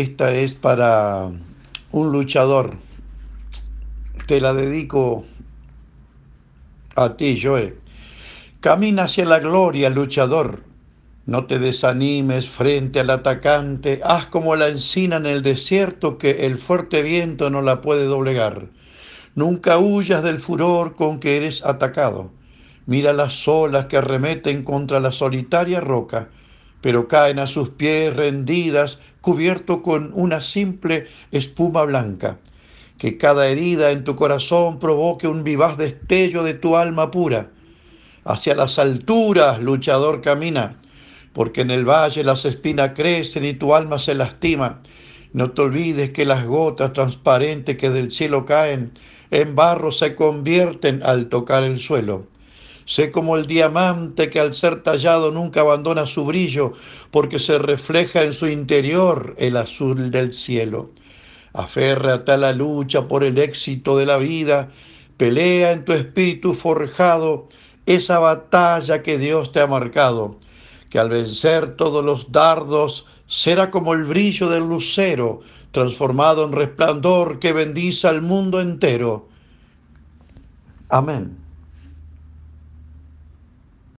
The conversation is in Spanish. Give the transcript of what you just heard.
esta es para un luchador. Te la dedico a ti, Joe. Camina hacia la gloria, luchador. No te desanimes frente al atacante. Haz como la encina en el desierto que el fuerte viento no la puede doblegar. Nunca huyas del furor con que eres atacado. Mira las olas que arremeten contra la solitaria roca, pero caen a sus pies rendidas, cubierto con una simple espuma blanca. Que cada herida en tu corazón provoque un vivaz destello de tu alma pura. Hacia las alturas, luchador, camina, porque en el valle las espinas crecen y tu alma se lastima. No te olvides que las gotas transparentes que del cielo caen en barro se convierten al tocar el suelo. Sé como el diamante que al ser tallado nunca abandona su brillo, porque se refleja en su interior el azul del cielo. Aférrate a la lucha por el éxito de la vida, pelea en tu espíritu forjado esa batalla que Dios te ha marcado, que al vencer todos los dardos será como el brillo del lucero, transformado en resplandor que bendice al mundo entero. Amén.